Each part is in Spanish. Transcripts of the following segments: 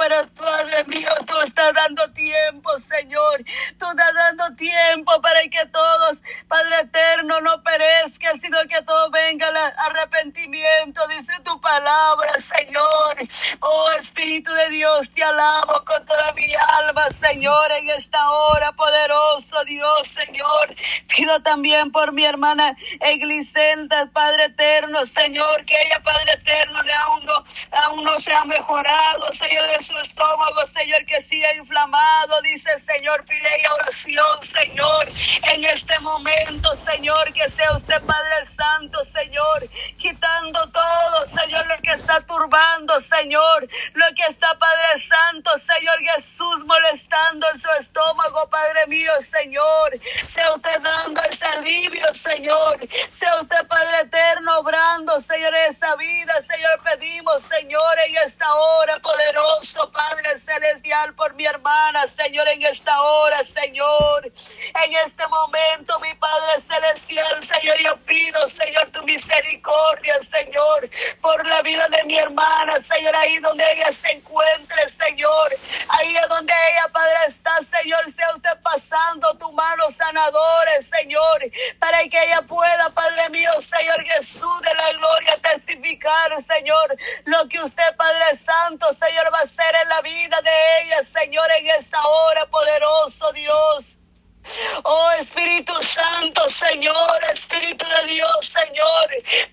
pero Padre mío, tú estás dando tiempo, Señor. Tú estás dando tiempo para que todos, Padre eterno, no perezcan, sino que todo venga al arrepentimiento, dice tu palabra, Señor. Oh Espíritu de Dios, te alabo con toda mi alma, Señor, en esta hora, poderoso Dios, Señor. Pido también por mi hermana Eglicenta, Padre eterno, Señor, que ella, Padre eterno, aún no, aún no se ha mejorado, Señor, su estómago, Señor, que siga inflamado, dice Señor, pide oración, Señor, en este momento, Señor, que sea usted Padre Santo, Señor, quitando todo, Señor, lo que está turbando, Señor, lo que está, Padre Santo, Señor Jesús, molestando en su estómago, Padre mío, Señor, sea usted dando ese alivio, Señor, sea usted, Padre eterno, obrando, Señor, esa vida, Señor, pedimos, Señor, en esta hora, poderoso Padre Celestial, por mi hermana, Señor, en esta hora, Señor, en este momento, mi Padre Celestial, Señor, yo pido, Señor, tu misericordia, Señor, por la vida de mi hermana, Señor, ahí donde ella se encuentre, Señor, ahí es donde ella, Padre, está, Señor, sea usted pasando tu mano sanadores, Señor, para que ella pueda, Padre mío, Señor Jesús de la gloria, testificar, Señor, lo que usted, Padre Santo, Señor, va a hacer en la vida de ella, Señor, en esta hora, poderoso Dios. Oh Espíritu Santo, Señor, Espíritu de Dios, Señor.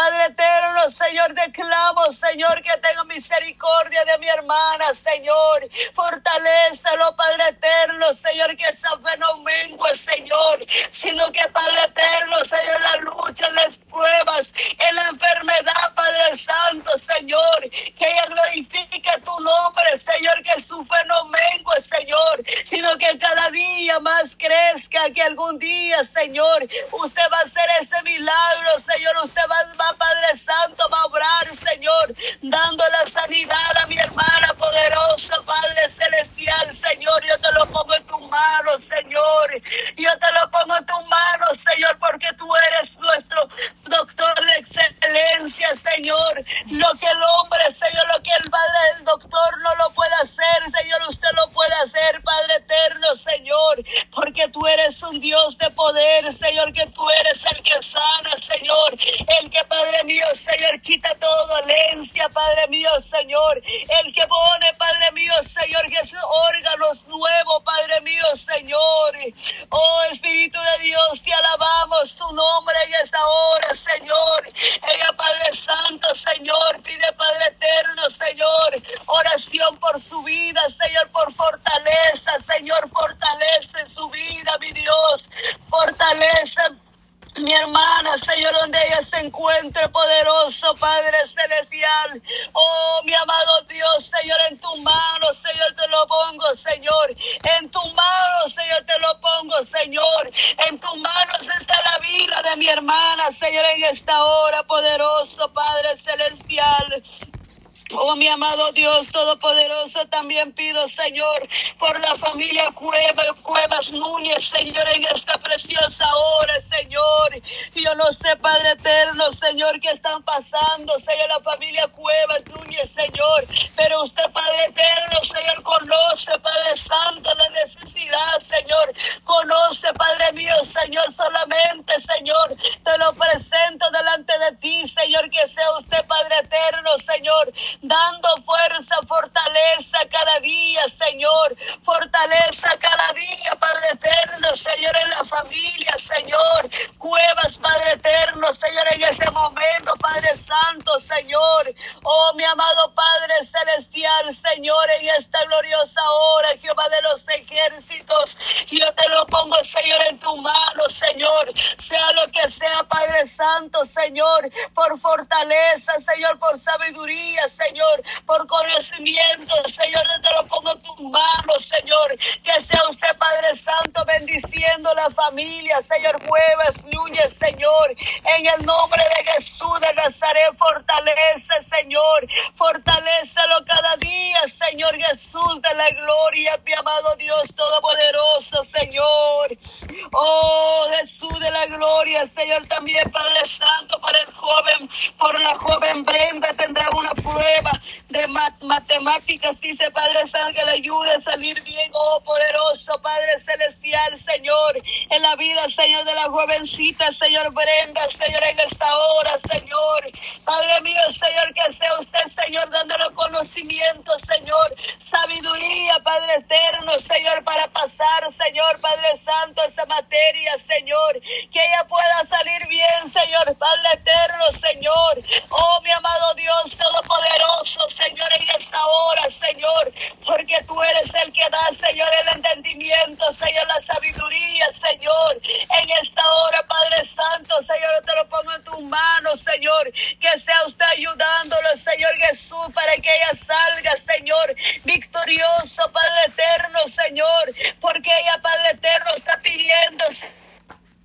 Padre eterno, Señor, declamo, Señor, que tenga misericordia de mi hermana, Señor. Fortalecelo, Padre eterno, Señor, que esa fe no mengue, Señor, sino que, Padre eterno, Señor, la lucha, las pruebas, en la enfermedad, Padre Santo, Señor, que ella glorifique tu nombre, Señor, que su fe no mengue, Señor, sino que cada día más crezca, que algún día, Señor, usted va a hacer ese milagro, Señor, usted va, va Padre Santo, va a obrar, Señor, dando la sanidad a mi hermana poderosa, Padre Celestial, Señor, yo te lo pongo en tus manos, Señor, yo te lo pongo en tus manos, Señor, porque tú eres nuestro doctor de excelencia, Señor, lo que el hombre, Señor, lo que el Padre del doctor no lo puede hacer, Señor, usted lo puede hacer, Padre eterno, Señor, porque tú eres un Dios de poder, Señor, que tú eres el que sana, Señor, el que, Padre mío, Señor, quita toda dolencia, Padre mío, Señor, el que pone, Padre mío, Señor, que es órganos nuevos, Padre mío, Señor. Oh Espíritu de Dios, te alabamos tu nombre en esta hora, Señor. Ella, Padre Santo, Señor, pide, Padre eterno, Señor, oración por su vida, Señor, por fortaleza, Señor, fortalece su vida, mi Dios, fortalece mi hermana, Señor, donde ella se encuentre, poderoso Padre Celestial. Oh, mi amado Dios, Señor, en tu mano, Señor, te lo pongo, Señor. En tu mano, Señor, te lo pongo, Señor. En tus manos está la vida de mi hermana, Señor, en esta hora, poderoso Padre Celestial. Oh, mi amado Dios Todopoderoso, también pido, Señor, por la familia Cueva, Cuevas Núñez, Señor, en esta preciosa hora, Señor. Yo no sé, Padre eterno, Señor, qué están pasando, Señor, la familia Cuevas Núñez, Señor. Pero usted, Padre eterno, Señor, conoce, Padre Santo, la necesidad, Señor. Conoce, Padre mío, Señor, solamente, Señor, lo presento delante de ti, Señor, que sea usted, Padre eterno, Señor dando fuerza, fortaleza cada día, Señor. Fortaleza cada día, Padre eterno, Señor, en la familia, Señor. Cuevas, Padre eterno, Señor, en ese momento, Padre Santo, Señor. Oh, mi amado Padre celestial, Señor, en esta gloriosa hora, Jehová de los ejércitos, yo te lo pongo, Señor, en tu mano, Señor. Sea lo que sea, Padre Santo, Señor, por fortaleza, Señor, por sabiduría, Señor. Por conocimiento, Señor, yo te lo pongo tus manos, Señor, que sea usted, Padre Santo, bendiciendo la familia, Señor, Cuevas, Núñez, Señor, en el nombre de Jesús de Nazaret, fortalece, Señor. Fortalecelo cada día, Señor Jesús de la gloria, mi amado Dios Todopoderoso, Señor. Oh, Jesús de la gloria, Señor, también Padre Santo, para el joven, por la joven Brenda tendrá una prueba de matemáticas, dice Padre Santo, que le ayude a salir bien, oh poderoso Padre Celestial, Señor, en la vida, Señor, de la jovencita, Señor Brenda, Señor, en esta hora, Señor. Padre mío, Señor, que sea usted, Señor, dándole conocimiento, Señor, sabiduría, Padre eterno, Señor, para pasar, Señor, Padre Santo, esa materia, Señor, que ella pueda salir bien, Señor, Padre eterno, Señor. Oh, amado Dios Todopoderoso, Señor, en esta hora, Señor, porque tú eres el que da, Señor, el entendimiento, Señor, la sabiduría, Señor, en esta hora, Padre Santo, Señor, te lo pongo en tus manos, Señor, que sea usted ayudándolo, Señor Jesús, para que ella salga, Señor, victorioso, Padre eterno, Señor, porque ella, Padre eterno, está pidiendo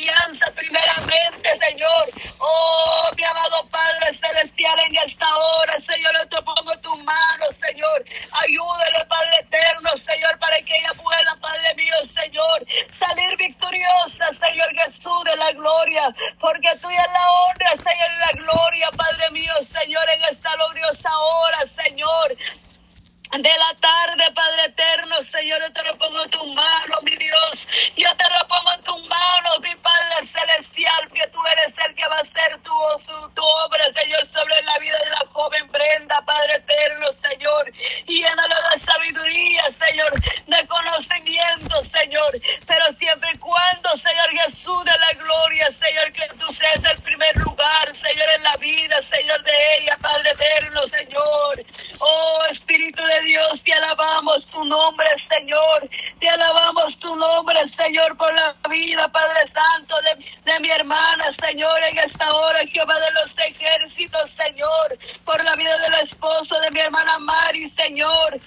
confianza primeramente, Señor. Oh, mi amado Padre Celestial, en esta hora, Señor, yo te pongo tus manos, Señor. Ayúdale, Padre Eterno, Señor, para que ella pueda, Padre mío, Señor, salir victoriosa, Señor Jesús, de la gloria, porque tuya es la honra, Señor, la gloria, Padre mío, Señor, en esta gloriosa hora, Señor de la tarde, Padre eterno, Señor, yo te lo pongo en tus manos, mi Dios. Yo te lo pongo en tus manos, mi Padre celestial, que tú eres el que va a hacer tu, tu obra, Señor, sobre la vida de la joven Brenda, Padre eterno, Señor. Y llénalo de sabiduría, Señor, de conocimiento, Señor. Pero siempre y cuando, Señor Jesús, de la gloria, Señor, que tú seas el primer lugar, Señor, en la vida, Señor, de ella, Padre eterno, Señor. Oh, Espíritu de Dios, te alabamos tu nombre, Señor. Te alabamos tu nombre, Señor, por la vida, Padre Santo, de, de mi hermana, Señor, en esta hora, Jehová de los ejércitos, Señor, por la vida del esposo de mi hermana Mari, Señor.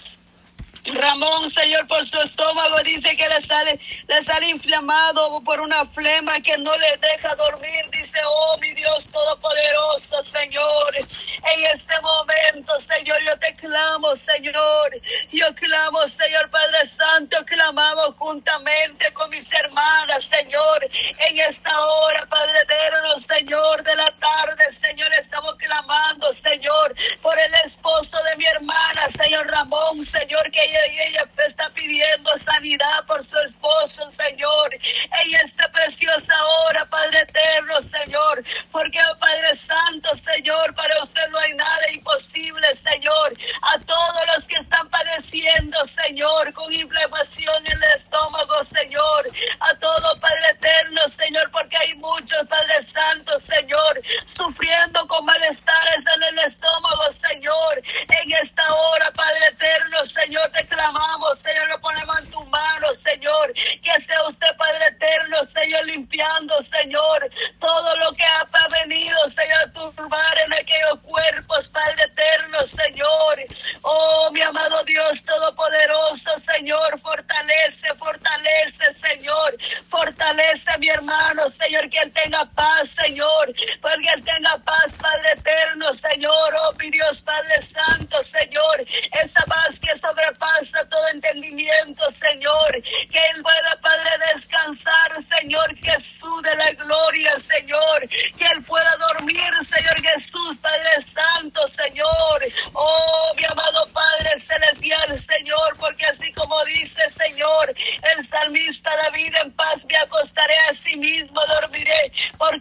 Ramón, Señor, por su estómago dice que le sale, le sale inflamado por una flema que no le deja dormir. Dice, oh mi Dios Todopoderoso, Señor, en este momento, Señor, yo te clamo, Señor. Yo clamo, Señor Padre Santo, clamamos juntamente con mis hermanas, Señor, en esta hora, Padre eterno, Señor, de la tarde, Señor, estamos clamando, Señor, por el esposo de mi hermana, Señor Ramón, Señor, que ella, ella está pidiendo sanidad por su esposo, Señor, en esta preciosa hora, Padre eterno, Señor, porque, oh Padre Santo, Señor, para usted no hay nada imposible, Señor, a todos los que están padeciendo, Señor, con inflamación en el estómago, Señor, a todo, Padre eterno, Señor, porque hay muchos, Padre Santo, Señor, sufriendo con malestares en el estómago, Señor, en esta hora, Padre eterno, Señor, te clamamos, Señor, lo ponemos en tus manos, Señor. Que sea usted, Padre eterno, Señor, limpiando, Señor, todo lo que ha venido, Señor, a turbar en aquellos cuerpos, Padre eterno, Señor. Oh, mi amado Dios Todopoderoso, Señor, fortalece, fortalece, Señor. Fortalece a mi hermano, Señor, que él tenga paz, Señor. Porque él tenga paz, Padre eterno, Señor. Oh, mi Dios, Padre Santo, Señor. Esa paz que sobrepasa todo entendimiento, Señor. Que Él pueda, Padre, descansar, Señor Jesús de la gloria, Señor. Que Él pueda dormir, Señor Jesús, Padre Santo, Señor. Oh, mi amado Padre Celestial, Señor, porque así como dice, Señor, el salmista David, en paz me acostaré a sí mismo, dormiré,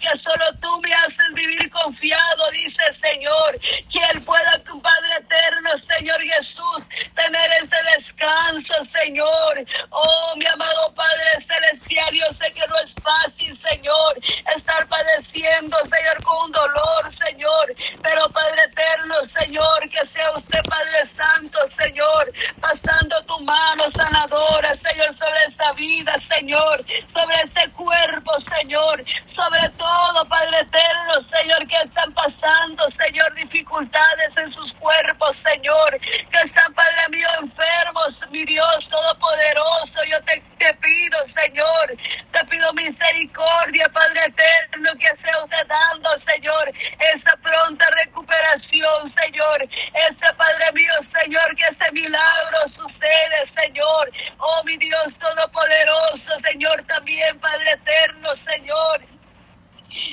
porque solo tú me haces vivir confiado, dice Señor. Que Él pueda, tu Padre eterno, Señor Jesús, tener ese descanso, Señor. Oh, Señor. Ese Padre mío, Señor, que ese milagro sucede, Señor. Oh, mi Dios Todopoderoso, Señor, también, Padre eterno, Señor.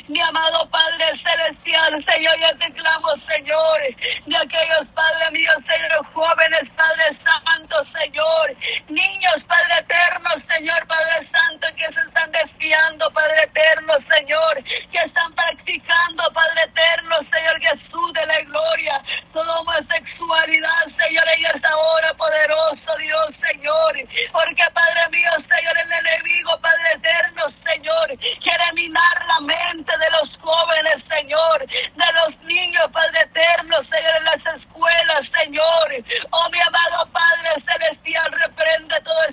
Mi amado Padre Celestial, Señor, yo te clamo, Señor, de aquellos, Padre mío, Señor, jóvenes, Padre Santo, Señor, niños, Padre Eterno, Señor, Padre Santo, que se están desviando, Padre Eterno, Señor, que están practicando, Padre Eterno, Señor Jesús de la gloria, toda homosexualidad, Señor, en esta hora, poderoso Dios, Señor, porque, Padre mío, Señor, el enemigo, Padre Eterno, Señor, quiere minar la mente de los jóvenes, Señor, de los niños, Padre Eterno, Señor, en las escuelas, Señor. Oh, mi amado Padre Celestial, reprende todo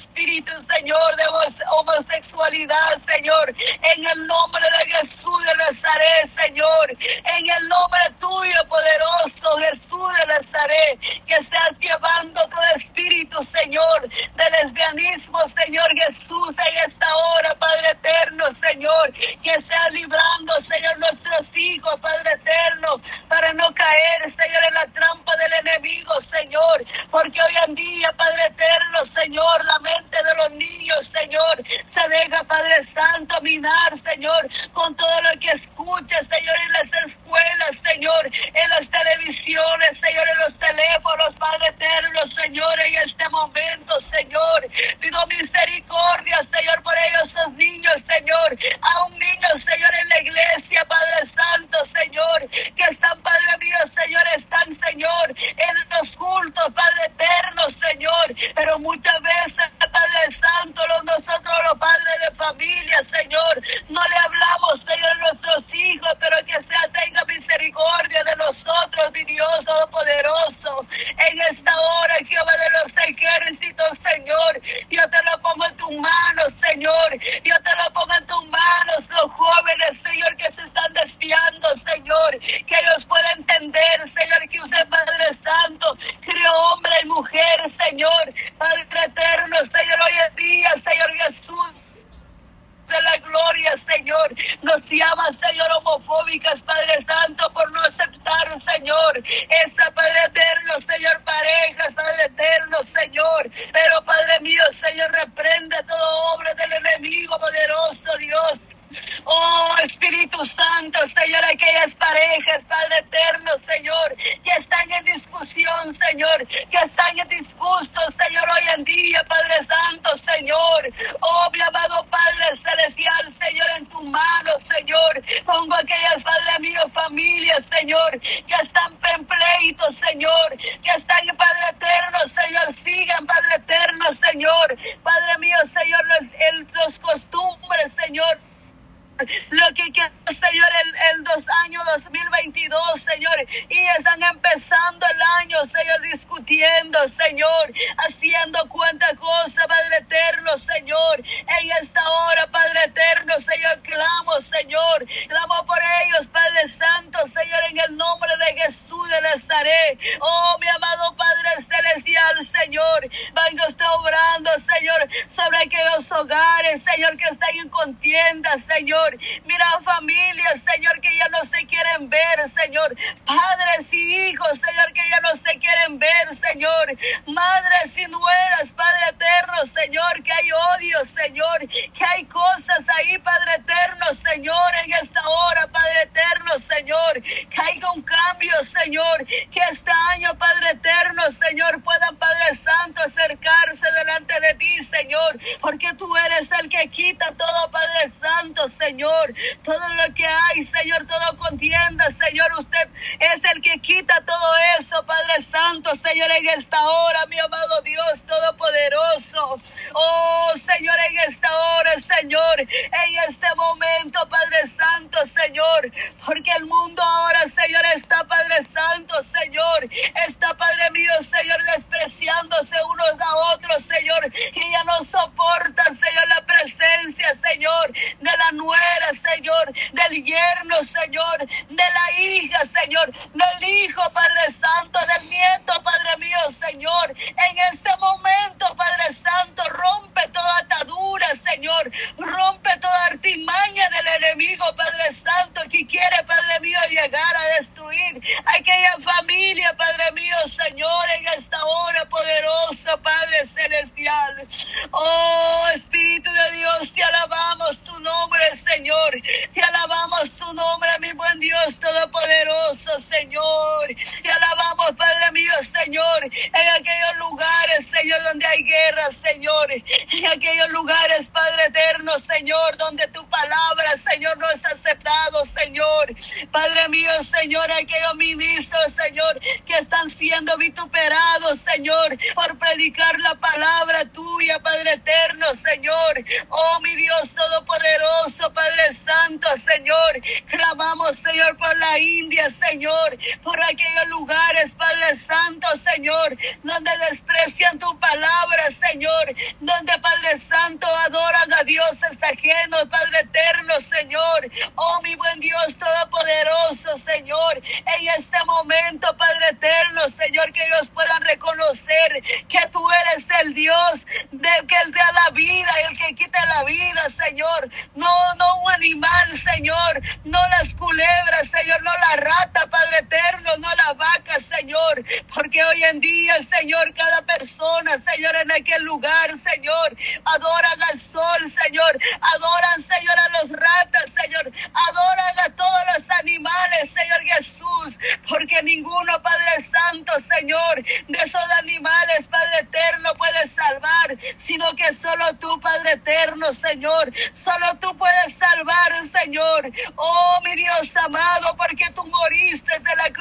Señor, de homosexualidad, Señor, en el nombre de Jesús de Nazaret, Señor, en el nombre tuyo, poderoso Jesús de Nazaret, que seas llevando todo espíritu, Señor, de lesbianismo, Señor Jesús, en esta hora, Padre Eterno, Señor, que sea librando, Señor, nuestros hijos, Padre Eterno, para no caer, Señor, en la trampa del enemigo, Señor, porque hoy en día, Padre Eterno, Señor, la mente de los niños, Señor, se deja, Padre Santo, minar, Señor, con todo lo que escucha, Señor, en las escuelas, Señor, en las televisiones, Señor, en los teléfonos, Padre Eterno, Señor, en este momento, Señor, pido misericordia, Señor, por ellos, esos niños, Señor, a un niño, Señor, en la iglesia, Padre Santo, Señor, que están, Padre mío, Señor, están, Señor, en los cultos, Padre Eterno, Señor, pero muchas veces, Padre Santo, los, nosotros, los padres de familia, Señor, no le hablamos, Señor, a nuestros hijos, pero que sea tenga misericordia de nosotros, mi Dios Todopoderoso, en esta hora, Jehová de los ejércitos, Señor, yo te lo pongo en tus manos, Señor, yo te lo pongo en tus manos, los jóvenes, Señor, que se están desviando, Señor, que ellos puedan entender, Señor, que usted, Padre Santo, creó hombre y mujer, Señor, Padre eterno, Señor, hoy en día, Señor Jesús de la gloria, Señor. Nos llama, Señor, homofóbicas, Padre Santo, por no aceptar, Señor, esa Padre eterno, Señor, parejas, Padre eterno, Señor. Pero, Padre mío, Señor, reprende todo obra del enemigo, poderoso Dios. Oh Espíritu Santo, Señor, aquellas parejas, Padre eterno, Señor, que están en discusión, Señor, que están en disgusto, Señor, hoy en día, Padre Santo, Señor. Oh, mi amado Padre Celestial, Señor, en tu mano, Señor. Pongo aquellas, Padre mío, familias, Señor, que están en pleito, Señor, que están, Padre eterno, Señor, sigan, Padre eterno, Señor. Padre mío, Señor, los, el, los costumbres, Señor lo que quiero, Señor, el, el dos año 2022, Y están empezando el año, Señor, discutiendo, Señor, haciendo cuanta cosa, Padre eterno, Señor, en esta hora, Padre eterno, Señor, clamo, Señor, clamo por ellos, Padre Santo, Señor, en el nombre de Jesús de Nazaret, oh, mi amado Padre Celestial, Señor, venga usted obrando, Señor, hogares, Señor, que están en contienda, Señor, Mira familias, Señor, que ya no se quieren ver, Señor. Padres y hijos, Señor, que ya no se quieren ver, Señor. Madres y nueras, Padre eterno, Señor, que hay odio, Señor. Que hay cosas ahí, Padre eterno, Señor, en esta hora, Padre eterno, Señor. Que haya un cambio, Señor. Que este año, Padre eterno, Señor, puedan, Padre Santo, acercarse delante de ti, Señor. Porque tú eres el que quita todo, Padre Santo, Señor. Todo lo que hay, Señor, todo contienda, Señor. Usted es el que quita todo eso, Padre Santo, Señor, en esta hora, mi amado Dios Todopoderoso. Oh, Señor, en esta hora, Señor, en este momento, Padre Santo, Señor, porque el mundo ahora, Señor, está, Padre Santo, Señor, está, Padre mío, Señor, despreciándose unos a otros, Señor, y ya no soporta, Señor, la presencia, Señor, de la nuera, Señor, del yerno, Señor, de la hija, Señor, del hijo, Padre Santo, del nieto, Padre mío, Señor. En este momento, Padre Santo, rompe toda atadura, Señor. Rompe toda artimaña del enemigo, Padre Santo, que quiere, Padre mío, llegar a destruir aquella familia, Padre mío, Señor, en esta hora poderosa, Padre Celestial. Oh, Señor, en aquellos lugares Señor, donde hay guerra, Señor, en aquellos lugares, Padre eterno, Señor, donde tu palabra, Señor, no es aceptado, Señor. Padre mío, Señor, aquellos ministros, Señor, que están siendo vituperados, Señor, por predicar la palabra tuya, Padre eterno, Señor. Oh, mi Dios Todopoderoso, Padre Santo, Señor. Clamamos, Señor, por la India, Señor, por aquellos lugares, Padre Santo, Señor, donde desprecian tu palabra, Señor, donde, Padre Santo, adoran a dioses ajenos, Padre eterno, Señor. Oh, mi buen Dios Todopoderoso, Señor, en este momento, Padre eterno, Señor, que ellos puedan reconocer que tú eres el Dios de que Él da la vida, el que quita la vida, Señor. No, no un animal, Señor, no las culebras, Señor, no la rata, Padre eterno, no la vaca, Señor, porque hoy en día, Señor, cada persona, Señor, en aquel lugar, Señor, adoran al sol, Señor, adoran, Señor, a los ratas, Señor, adoran a todos los animales, Señor Jesús, porque ninguno, Padre Santo, Señor, de esos animales, Padre eterno, puede salvar, sino que solo tú, Padre eterno, Señor, solo tú puedes salvar, Señor. Oh, mi Dios amado, porque tú moriste de la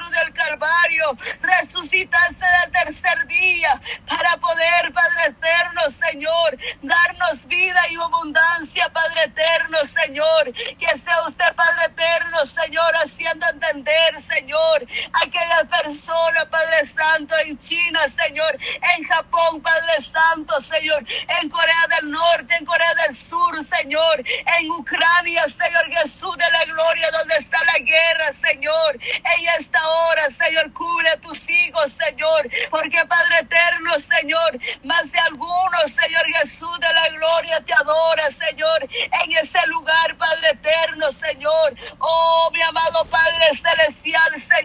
Calvario, resucitaste del tercer día para poder, Padre eterno, Señor, darnos vida y abundancia, Padre eterno, Señor. Que sea usted, Padre eterno,